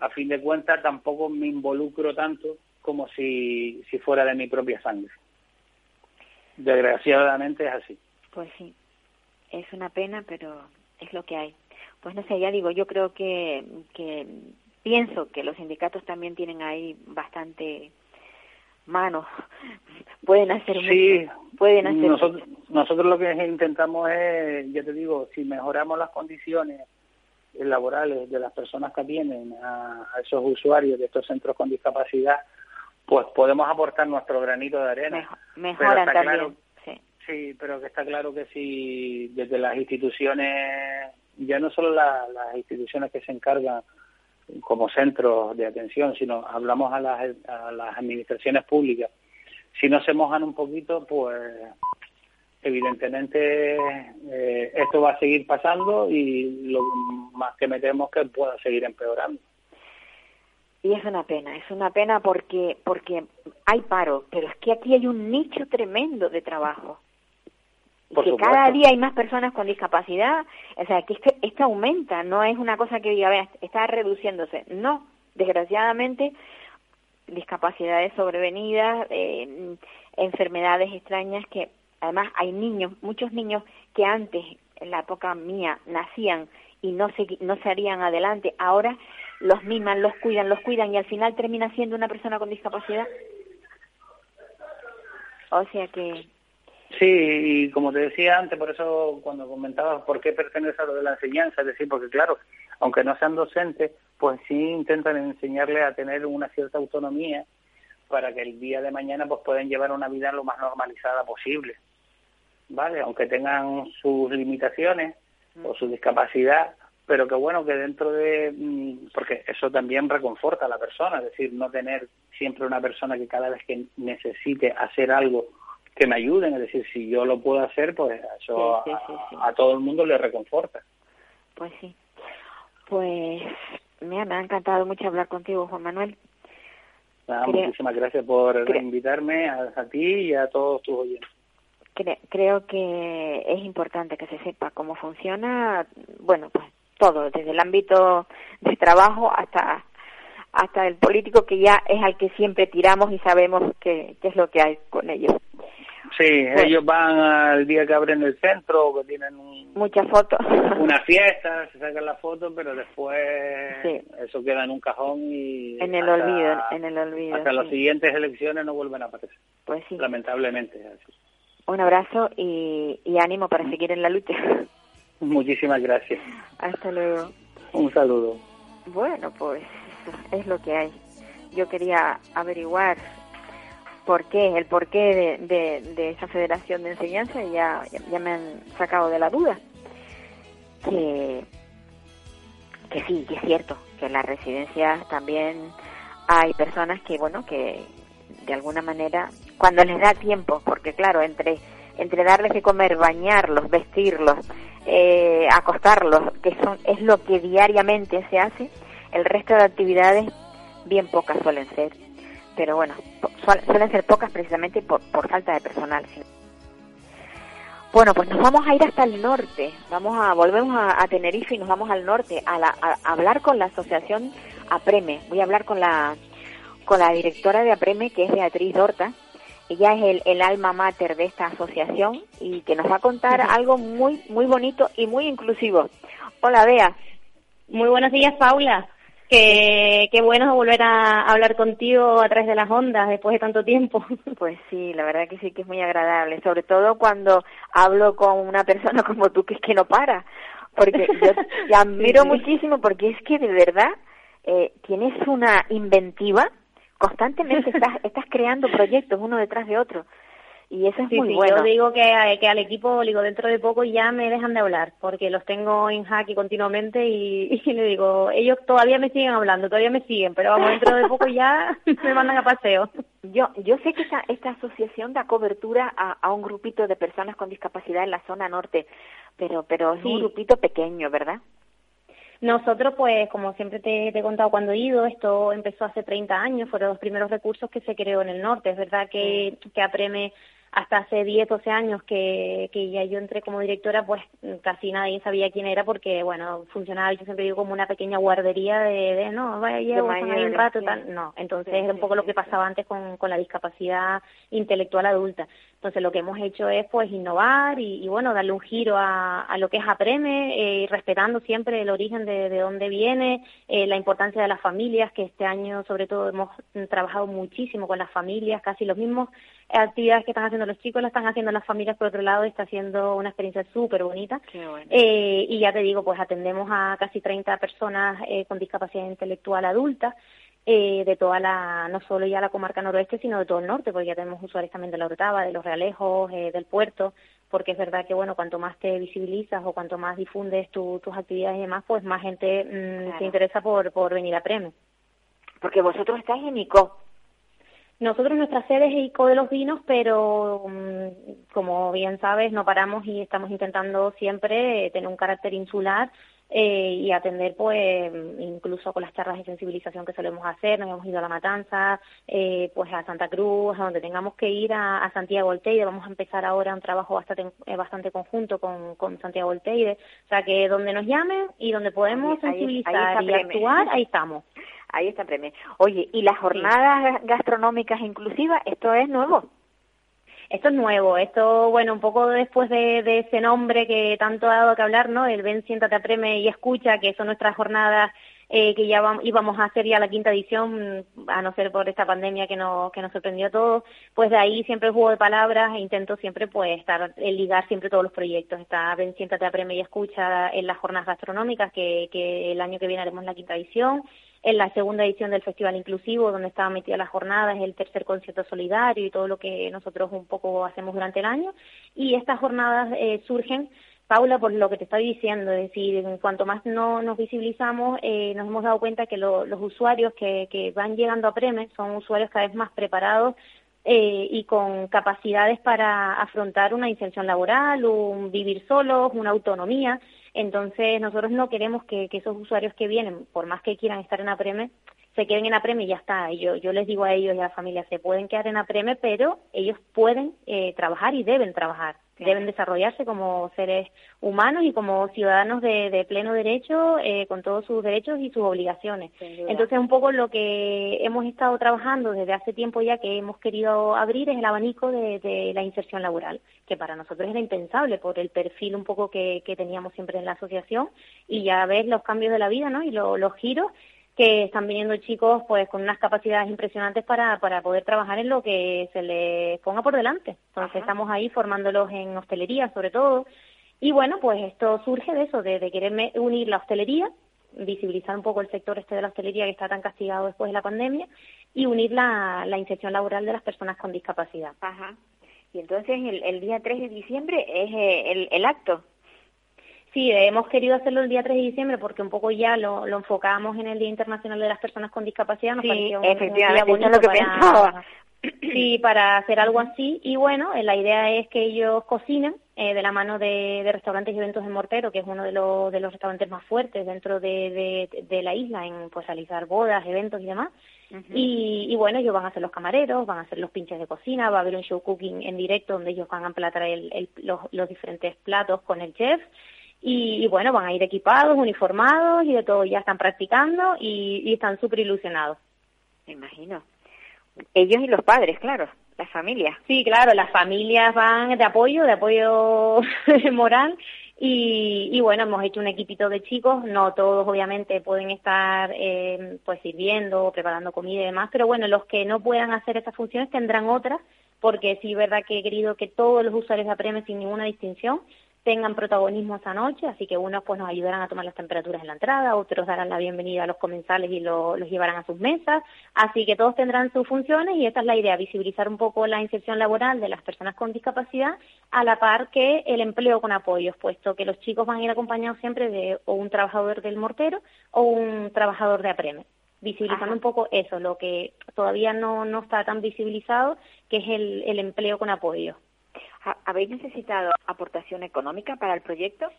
a fin de cuentas tampoco me involucro tanto como si, si fuera de mi propia sangre. Desgraciadamente es así. Pues sí, es una pena, pero es lo que hay. Pues no sé, ya digo, yo creo que, que pienso que los sindicatos también tienen ahí bastante manos, [LAUGHS] pueden hacer Sí, mucho, pueden hacer nosotros, mucho. nosotros lo que intentamos es, ya te digo, si mejoramos las condiciones laborales de las personas que atienden a, a esos usuarios de estos centros con discapacidad, pues podemos aportar nuestro granito de arena. Mejo- mejoran también, claro- sí. Sí, pero que está claro que si desde las instituciones, ya no solo la- las instituciones que se encargan como centros de atención, sino hablamos a las, a las administraciones públicas, si no se mojan un poquito, pues evidentemente eh, esto va a seguir pasando y lo más que me temo es que pueda seguir empeorando. Y es una pena, es una pena porque porque hay paro, pero es que aquí hay un nicho tremendo de trabajo. Y Por que supuesto. cada día hay más personas con discapacidad, o sea, que esto, esto aumenta, no es una cosa que diga, vea, está reduciéndose. No, desgraciadamente, discapacidades sobrevenidas, eh, enfermedades extrañas que además hay niños, muchos niños que antes, en la época mía, nacían y no se, no se harían adelante, ahora los miman, los cuidan, los cuidan y al final termina siendo una persona con discapacidad. O sea que, Sí, y como te decía antes, por eso cuando comentabas por qué pertenece a lo de la enseñanza, es decir, porque claro, aunque no sean docentes, pues sí intentan enseñarle a tener una cierta autonomía para que el día de mañana pues puedan llevar una vida lo más normalizada posible, ¿vale? Aunque tengan sus limitaciones o su discapacidad, pero que bueno, que dentro de... mm, porque eso también reconforta a la persona, es decir, no tener siempre una persona que cada vez que necesite hacer algo que me ayuden, es decir, si yo lo puedo hacer, pues eso Sí, sí, a- sí, sí. a todo el mundo le reconforta. pues sí. Pues, mira, me ha encantado mucho hablar contigo, Juan Manuel. Nada, Creo- muchísimas gracias por creo- invitarme a, a ti y a todos tus oyentes. Cre- creo que es importante que se sepa cómo funciona, bueno, pues todo, desde el ámbito de trabajo hasta hasta el político que ya es al que siempre tiramos y sabemos qué es lo que hay con ellos. Sí, ellos van al día que abren el centro, que tienen un- Muchas fotos. [LAUGHS] una fiesta, se sacan la foto, pero después Sí. eso queda en un cajón y en el hasta- olvido, en el olvido. hasta las siguientes elecciones no vuelven a aparecer, Pues sí. lamentablemente. así. Un abrazo y, y ánimo para seguir en la lucha. [LAUGHS] Muchísimas gracias. Hasta luego. Un saludo. Bueno, pues es lo que hay. Yo quería averiguar por qué, el porqué de, de, esa federación de enseñanza ya, ya me han sacado de la duda. Que, que sí, que es cierto, que en las residencias también hay personas que, bueno, que de alguna manera, cuando les da tiempo, porque claro, entre, entre darles de comer, bañarlos, vestirlos, eh, acostarlos, que son, es lo que diariamente se hace, el resto de actividades bien pocas suelen ser. Pero bueno, suelen ser pocas precisamente por, por falta de personal. sí. Bueno, pues nos vamos a ir hasta el norte. Vamos a volvemos a, a Tenerife y nos vamos al norte a, la- a- a hablar con la asociación Apreme. Voy a hablar con la con la directora de Apreme, que es Beatriz Dorta. Ella es el, el alma mater de esta asociación y que nos va a contar algo muy muy bonito y muy inclusivo. Hola, Bea. Muy buenos días, Paula. Qué, qué bueno volver a hablar contigo a través de las ondas después de tanto tiempo. [LAUGHS] Pues sí, la verdad que sí que es muy agradable, sobre todo cuando hablo con una persona [LAUGHS] como tú que es que no para, porque yo [LAUGHS] te admiro sí. muchísimo porque es que de verdad eh, tienes una inventiva, constantemente estás, estás creando proyectos uno detrás de otro y eso es Sí, muy sí, bueno. yo digo que, que al equipo, digo, dentro de poco ya me dejan de hablar, porque los tengo en jaque continuamente y, [LAUGHS] y le digo, ellos todavía me siguen hablando, todavía me siguen, pero vamos, dentro de poco ya [LAUGHS] me mandan a paseo. Yo, yo sé que esta, esta asociación da cobertura a, a un grupito de personas con discapacidad en la zona norte, pero, pero es un Sí. grupito pequeño, ¿verdad? Nosotros, pues, como siempre te, te he contado cuando he ido, esto empezó hace 30 años, fueron los primeros recursos que se creó en el norte. Es verdad que, que Apreme hasta hace 10, 12 años que, que ya yo entré como directora, pues casi nadie sabía quién era porque, bueno, funcionaba, yo siempre digo, como una pequeña guardería de, de no, vaya, ahí un rato, sí. tal. No, entonces Sí, era un sí, poco lo que pasaba antes con, con la discapacidad intelectual adulta. Entonces lo que hemos hecho es pues innovar y, y, bueno, darle un giro a, a lo que es Apreme, eh, respetando siempre el origen de, de dónde viene, eh, la importancia de las familias, que este año sobre todo hemos trabajado muchísimo con las familias, casi los mismos actividades que están haciendo los chicos, las están haciendo las familias por otro lado, y está siendo una experiencia súper bonita. Bueno. Eh, y ya te digo, pues atendemos a casi 30 personas eh, con discapacidad intelectual adulta, eh, de toda la, no solo ya la comarca noroeste, sino de todo el norte, porque ya tenemos usuarios también de la Orotava, de los Realejos, eh, del puerto, porque es verdad que, bueno, cuanto más te visibilizas o cuanto más difundes tu- tus actividades y demás, pues más gente mm, Claro. se interesa por, por venir a Preme. Porque vosotros estáis en ICO. Nosotros nuestra sede es ICO de los Vinos, pero mm, como bien sabes, no paramos y estamos intentando siempre eh, tener un carácter insular eh, y atender pues incluso con las charlas de sensibilización que solemos hacer, nos hemos ido a La Matanza, eh, pues a Santa Cruz, a donde tengamos que ir a, Santiago Olteide, vamos a empezar ahora un trabajo bastante, bastante conjunto con, con Santiago Olteide, o sea que donde nos llamen y donde podemos sensibilizar y actuar, ahí estamos. [LAUGHS] Ahí está premio. Oye, ¿y las jornadas gastronómicas inclusivas, esto es nuevo? Esto es nuevo, esto, bueno, un poco después de, ese nombre que tanto ha dado que hablar, ¿no? El Ven, siéntate, apreme y escucha, que son nuestras jornadas eh, que ya íbamos a hacer ya la quinta edición, a no ser por esta pandemia que nos, que nos sorprendió a todos, pues de ahí siempre juego de palabras e intento siempre pues estar, eh, ligar siempre todos los proyectos. Está Ven, siéntate, apreme y escucha en las jornadas gastronómicas, que, que el año que viene haremos la quinta edición en la segunda edición del Festival Inclusivo, donde estaba metida las jornadas, el tercer concierto solidario y todo lo que nosotros un poco hacemos durante el año. Y estas jornadas eh, surgen, Paula, por lo que te estoy diciendo, es decir, cuanto más no nos visibilizamos, eh, nos hemos dado cuenta que los usuarios que, que van llegando a Preme son usuarios cada vez más preparados eh, y con capacidades para afrontar una inserción laboral, un vivir solos, una autonomía. Entonces, nosotros no queremos que, esos usuarios que vienen, por más que quieran estar en APREME, se queden en APREME y ya está. Yo, yo les digo a ellos y a la familia, se pueden quedar en APREME, pero ellos pueden eh, trabajar y deben trabajar deben desarrollarse como seres humanos y como ciudadanos de, pleno derecho, eh, con todos sus derechos y sus obligaciones. Entonces, un poco lo que hemos estado trabajando desde hace tiempo ya que hemos querido abrir es el abanico de, la inserción laboral, que para nosotros era impensable por el perfil un poco que, teníamos siempre en la asociación y ya ves los cambios de la vida ¿no? y los giros que están viniendo chicos pues con unas capacidades impresionantes para, para poder trabajar en lo que se les ponga por delante. Entonces estamos ahí formándolos en hostelería sobre todo. Y bueno, pues esto surge de eso, de, de querer unir la hostelería, visibilizar un poco el sector este de la hostelería que está tan castigado después de la pandemia y unir la, la inserción laboral de las personas con discapacidad. Ajá. Y entonces el, el día 3 de diciembre es eh, el, el acto. Sí, hemos querido hacerlo el día 3 de diciembre porque un poco ya lo, lo enfocamos en el Día Internacional de las Personas con Discapacidad. Nos sí, efectivamente, eso es lo que pensaba. [CLEARS THROAT] Sí, para hacer algo así. Y bueno, eh, la idea es que ellos cocinen eh, de la mano de, restaurantes y eventos de Mortero, que es uno de, los, de los restaurantes más fuertes dentro de, de, la isla en pues, realizar bodas, eventos y demás. y, y, bueno, ellos van a ser los camareros, van a ser los pinches de cocina, va a haber un show cooking en directo donde ellos van a emplatar el, los, los diferentes platos con el chef y, bueno, van a ir equipados, uniformados y de todo, ya están practicando y, están súper ilusionados. Me imagino. Ellos y los padres, claro, las familias. Sí, claro, las familias van de apoyo, de apoyo [LAUGHS] moral y, y, bueno, hemos hecho un equipito de chicos, no todos obviamente pueden estar eh, pues sirviendo, preparando comida y demás, pero bueno, los que no puedan hacer esas funciones tendrán otras, porque sí es verdad que he querido que todos los usuarios de Apreme sin ninguna distinción tengan protagonismo esa noche, así que unos pues nos ayudarán a tomar las temperaturas en la entrada, otros darán la bienvenida a los comensales y los llevarán a sus mesas, así que todos tendrán sus funciones y esta es la idea, visibilizar un poco la inserción laboral de las personas con discapacidad a la par que el empleo con apoyos, puesto que los chicos van a ir acompañados siempre de o un trabajador del mortero o un trabajador de apreme. Visibilizando un poco eso, lo que todavía no, no está tan visibilizado, que es el, el empleo con apoyo. ¿Habéis necesitado aportación económica para el proyecto?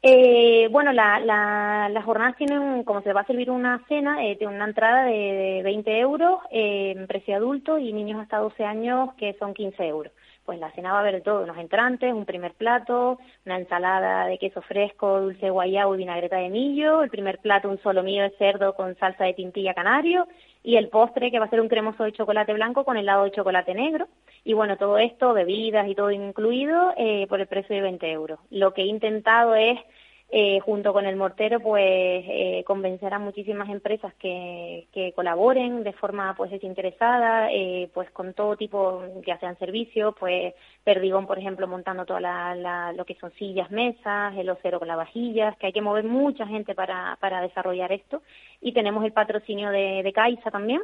Eh, bueno, la, la, las jornadas tienen, como se va a servir una cena, eh, tiene una entrada de, 20 euros, eh, precio adulto y niños hasta 12 años que son 15 euros. Pues la cena va a haber todo, unos entrantes, un primer plato, una ensalada de queso fresco, dulce guayabo y vinagreta de millo, el primer plato un solomillo de cerdo con salsa de tintilla canario y el postre que va a ser un cremoso de chocolate blanco con helado de chocolate negro. Y bueno, todo esto, bebidas y todo incluido, eh, por el precio de 20 euros. Lo que he intentado es eh, junto con el mortero, pues eh, convencer a muchísimas empresas que, que colaboren de forma pues desinteresada, eh, pues con todo tipo, ya sean servicios, pues Perdigón, por ejemplo, montando toda la, lo que son sillas, mesas, el ocero con las vajillas, que hay que mover mucha gente para, para desarrollar esto. Y tenemos el patrocinio de, de Caixa también.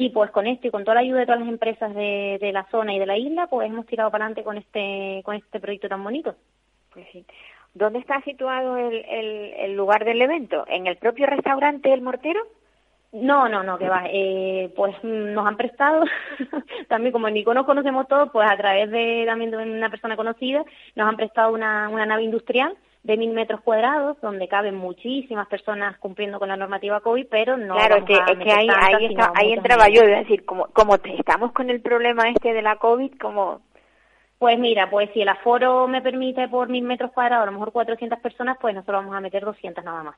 Y pues con esto y con toda la ayuda de todas las empresas de, de la zona y de la isla, pues hemos tirado para adelante con este, con este proyecto tan bonito. Pues sí. ¿Dónde está situado el, el, lugar del evento? ¿En el propio restaurante El Mortero? No, no, no, que va. Eh, pues nos han prestado, [LAUGHS] también como en Nico nos conocemos todos, pues a través de también de una persona conocida, nos han prestado una, una nave industrial de mil metros cuadrados, donde caben muchísimas personas cumpliendo con la normativa COVID, pero no. Claro, es que, es que ahí, ahí, está, ahí entraba yo, es decir, como, como estamos con el problema este de la COVID, como pues mira, pues si el aforo me permite por mil metros cuadrados, a lo mejor 400 personas, pues nosotros vamos a meter 200 nada más.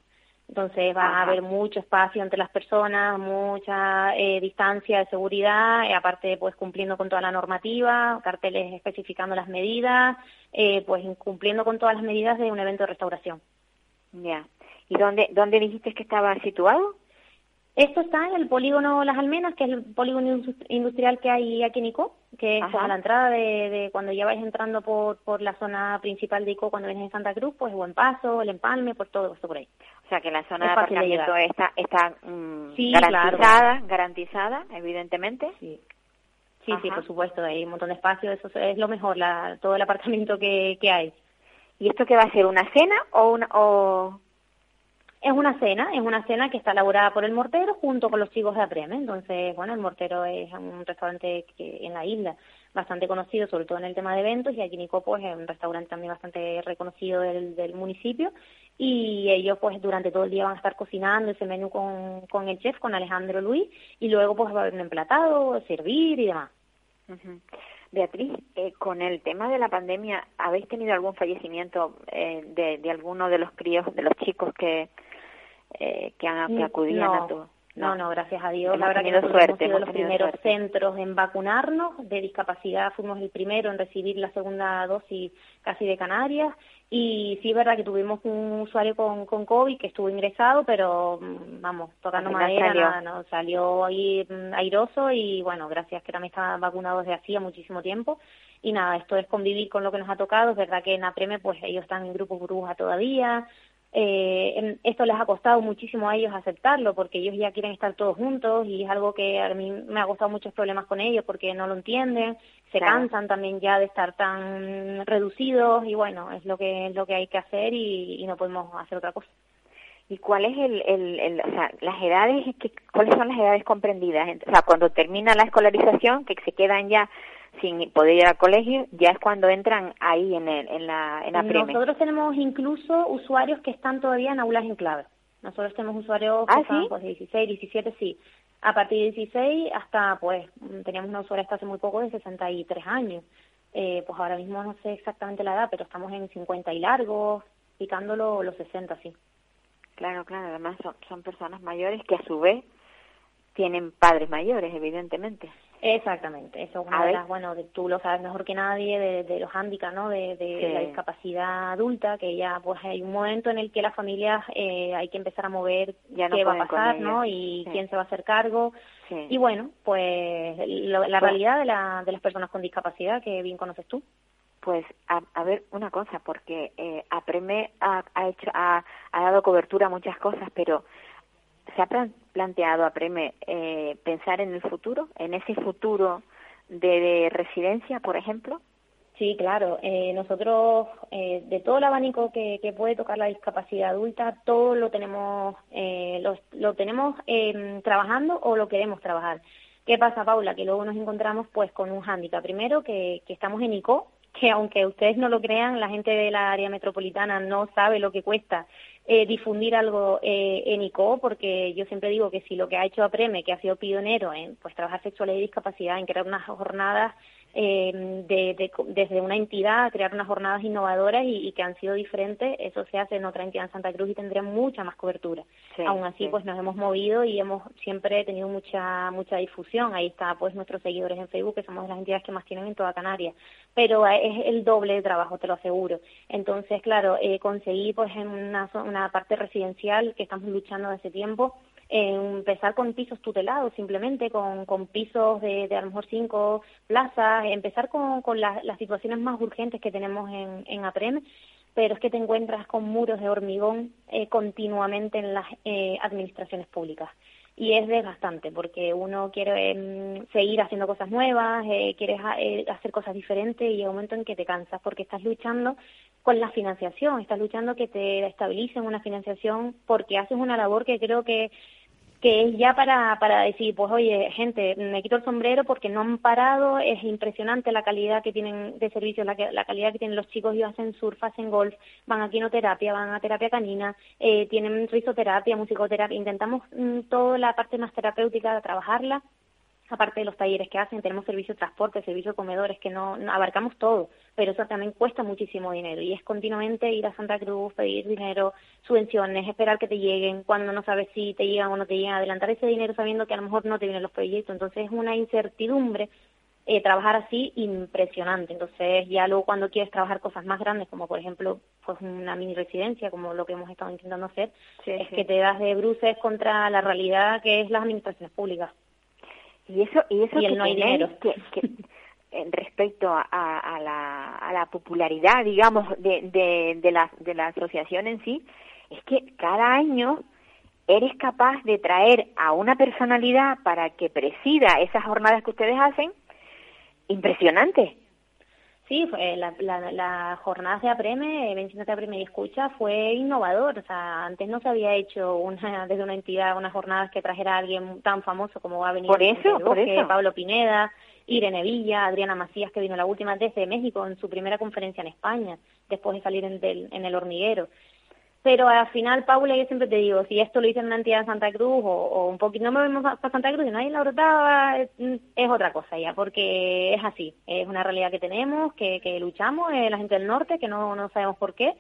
Entonces va a haber mucho espacio entre las personas, mucha eh, distancia de seguridad, eh, aparte pues cumpliendo con toda la normativa, carteles especificando las medidas, eh, pues cumpliendo con todas las medidas de un evento de restauración. Ya. ¿Y dónde, dónde dijiste que estaba situado? Esto está en el polígono Las Almenas, que es el polígono industrial que hay aquí en ICO, que es a la entrada de, cuando ya vais entrando por, por la zona principal de ICO, cuando vienes en Santa Cruz, pues Buen Paso, El Empalme, por todo esto por ahí. O sea que la zona de aparcamiento está, está mm, garantizada, garantizada, evidentemente. Sí. Sí, sí, por supuesto, hay un montón de espacio, eso es lo mejor, la, todo el aparcamiento que, que hay. ¿Y esto qué va a ser, una cena o una, o es una cena, es una cena que está elaborada por el mortero junto con los chicos de Apreme. Entonces, bueno, el mortero es un restaurante que en la isla bastante conocido, sobre todo en el tema de eventos, y aquí Nico pues es un restaurante también bastante reconocido del, del municipio. Y ellos pues durante todo el día van a estar cocinando ese menú con, con el chef, con Alejandro Luis, y luego pues va a haber un emplatado, servir y demás. Beatriz, eh, con el tema de la pandemia, ¿habéis tenido algún fallecimiento eh, de, de alguno de los críos, de los chicos que, eh, que, han, que acudían no, a tu... No, no, gracias a Dios. la verdad que nosotros suerte, hemos sido los primeros centros en vacunarnos de discapacidad. Fuimos el primero en recibir la segunda dosis casi de Canarias. Y sí es verdad que tuvimos un usuario con, con COVID que estuvo ingresado, pero mm, vamos, tocando madera, salió. Nada, no, salió ahí mm, airoso y bueno, gracias que también está vacunado desde hacía muchísimo tiempo. Y nada, esto es convivir con lo que nos ha tocado. Es verdad que en APREME pues ellos están en grupos burbuja todavía, eh, esto les ha costado muchísimo a ellos aceptarlo porque ellos ya quieren estar todos juntos y es algo que a mí me ha costado muchos problemas con ellos porque no lo entienden, se cansan también ya de estar tan reducidos y bueno, es lo que es lo que hay que hacer y, no podemos hacer otra cosa. ¿Y cuál es el, el, el, o sea, las edades, que, cuáles son las edades comprendidas? O sea, cuando termina la escolarización, que se quedan ya sin poder ir al colegio, ya es cuando entran ahí en, el, en la en la Nosotros tenemos incluso usuarios que están todavía en aulas en clave. Nosotros tenemos usuarios que ¿Ah, están pues, de 16, 17, sí. A partir de 16 hasta, pues, teníamos una usuaria hasta hace muy poco de 63 años. Eh, pues ahora mismo no sé exactamente la edad, pero estamos en 50 y largos, picándolo los 60, sí. Claro, claro, además son, son personas mayores que a su vez tienen padres mayores, evidentemente. Exactamente, eso es una de las, bueno, tú lo sabes mejor que nadie, de, los hándicaps, ¿no? De, de la discapacidad adulta, que ya pues hay un momento en el que las familias eh, hay que empezar a mover ya qué va a pasar, ¿no? Y quién se va a hacer cargo. Y bueno, pues la pues realidad de, la, de las personas con discapacidad que bien conoces tú. Pues a, a ver una cosa, porque eh, APREME ha, ha hecho ha, ha dado cobertura a muchas cosas, pero se ha planteado a Preme eh, pensar en el futuro, en ese futuro de, residencia, por ejemplo? Sí, claro. Eh, nosotros, eh, de todo el abanico que, que, puede tocar la discapacidad adulta, todo lo tenemos, eh, lo, lo tenemos em, trabajando o lo queremos trabajar. ¿Qué pasa, Paula? Que luego nos encontramos pues con un hándicap. Primero, que, que estamos en ICO, [LAUGHS] que aunque ustedes no lo crean, la gente de la área metropolitana no sabe lo que cuesta eh, difundir algo eh, en ICO, porque yo siempre digo que si lo que ha hecho APREME, que ha sido pionero en pues trabajar sexualidad y discapacidad, en crear unas jornadas eh, de, desde una entidad crear unas jornadas innovadoras y, que han sido diferentes, eso se hace en otra entidad en Santa Cruz y tendría mucha más cobertura. Aún así, pues nos hemos movido y hemos siempre tenido mucha mucha difusión. Ahí está, pues nuestros seguidores en Facebook, que somos las entidades que más tienen en toda Canarias. Pero es el doble de trabajo, te lo aseguro. Entonces, claro, eh, conseguí, pues en una, una parte residencial que estamos luchando desde tiempo, empezar con pisos tutelados, simplemente con, con pisos de, a lo mejor cinco plazas, empezar con, con las situaciones más urgentes que tenemos en, APREM, pero es que te encuentras con muros de hormigón eh, continuamente en las eh, administraciones públicas. Y es desgastante porque uno quiere em, seguir haciendo cosas nuevas, eh, quieres eh, hacer cosas diferentes y llega un momento en que te cansas porque estás luchando con la financiación, estás luchando que te estabilicen una financiación porque haces una labor que creo que que es ya para, para decir, pues oye, gente, me quito el sombrero porque no han parado, es impresionante la calidad que tienen de servicio, la, la calidad que tienen los chicos, ellos hacen surf, hacen golf, van a quinoterapia, van a terapia canina, eh, tienen risoterapia, musicoterapia, intentamos mm, toda la parte más terapéutica de trabajarla aparte de los talleres que hacen, tenemos servicio de transporte, servicio de comedores, que no, abarcamos todo, pero eso también cuesta muchísimo dinero y es continuamente ir a Santa Cruz, pedir dinero, subvenciones, esperar que te lleguen, cuando no sabes si te llegan o no te llegan, adelantar ese dinero sabiendo que a lo mejor no te vienen los proyectos, entonces es una incertidumbre eh, trabajar así impresionante. Entonces, ya luego cuando quieres trabajar cosas más grandes, como por ejemplo pues una mini residencia, como lo que hemos estado intentando hacer, es que te das de bruces contra la realidad que es las administraciones públicas. Y eso, y eso que no hay dinero. Que, [LAUGHS] respecto a, a, la, a la popularidad, digamos, de, de, de, la, de la asociación en sí, es que cada año eres capaz de traer a una personalidad para que presida esas jornadas que ustedes hacen, impresionante. Sí, fue la, la, la jornada de Apreme, Venciéndote Apreme y Escucha, fue innovador. O sea, antes no se había hecho una [LAUGHS] desde una entidad unas jornadas que trajera a alguien tan famoso como va a venir por eso, por eso. Pablo Pineda, Irene Villa, Adriana Macías, que vino la última desde México en su primera conferencia en España, después de salir en, en el hormiguero pero al final, Paula, yo siempre te digo, si esto lo hice en una entidad de Santa Cruz o, un poquito, no me vemos para Santa Cruz y nadie la brotaba, es, otra cosa ya, porque es así, es una realidad que tenemos, que, que luchamos, eh, la gente del norte, que no, no sabemos por qué,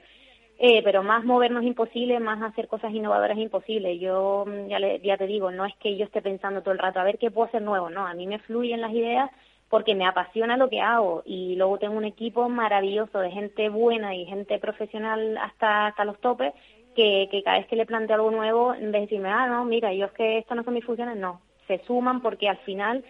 eh, pero más movernos imposible, más hacer cosas innovadoras imposible. Yo mm, ya, le, ya te digo, no es que yo esté pensando todo el rato a ver qué puedo hacer nuevo, no, a mí me fluyen las ideas porque me apasiona lo que hago. Y luego tengo un equipo maravilloso de gente buena y gente profesional hasta, hasta los topes que, que cada vez que le planteo algo nuevo, en vez de decirme, ah, no, mira, yo es que esto no son mis funciones, no, se suman porque al final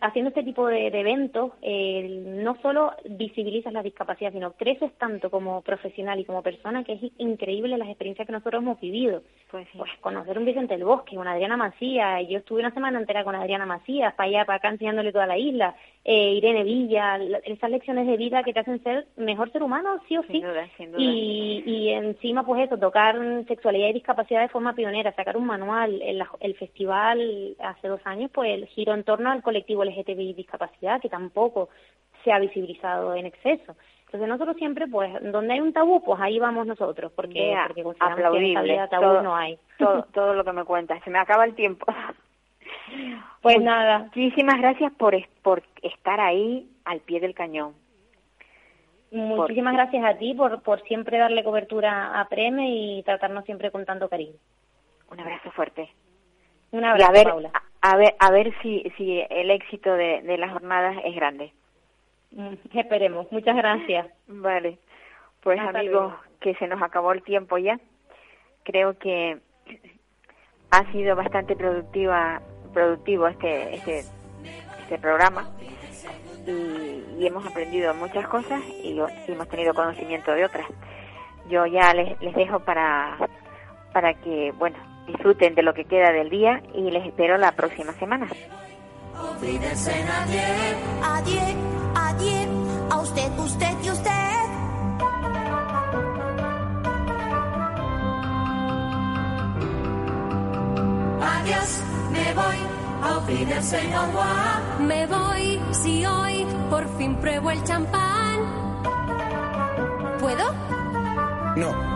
haciendo este tipo de, eventos, eh, no solo visibilizas la discapacidad, sino creces tanto como profesional y como persona que es increíble las experiencias que nosotros hemos vivido. Pues, pues conocer un Vicente del Bosque, una Adriana Macías, yo estuve una semana entera con Adriana Macías, para allá, para acá, enseñándole toda la isla, eh, Irene Villa, esas lecciones de vida que te hacen ser mejor ser humano, sí o sí. Y, y encima, pues eso, tocar sexualidad y discapacidad de forma pionera, sacar un manual, el, el festival hace dos años, pues el giro en torno al colectivo LGTBI discapacidad, que tampoco se ha visibilizado en exceso. Entonces nosotros siempre, pues, donde hay un tabú, pues ahí vamos nosotros, porque, porque consideramos que en tabú todo, no hay. Todo, todo lo que me cuentas, se me acaba el tiempo. [LAUGHS] Pues nada. Muchísimas gracias por, por estar ahí al pie del cañón. Muchísimas gracias a ti por, por siempre darle cobertura a Preme y tratarnos siempre con tanto cariño. Un abrazo fuerte. Un abrazo, a ver, Paula. A, ver, a ver si, si el éxito de, de las jornadas es grande. Mm, esperemos. Muchas gracias. Vale. Pues amigos, que se nos acabó el tiempo ya. Creo que ha sido bastante productiva productivo este este este programa y, y hemos aprendido muchas cosas y, y, hemos tenido conocimiento de otras. Yo ya les, les dejo para para que bueno disfruten de lo que queda del día y les espero la próxima semana. A usted, usted y usted. Adiós, me voy a. Me voy si hoy por fin pruebo el champán. ¿Puedo? No.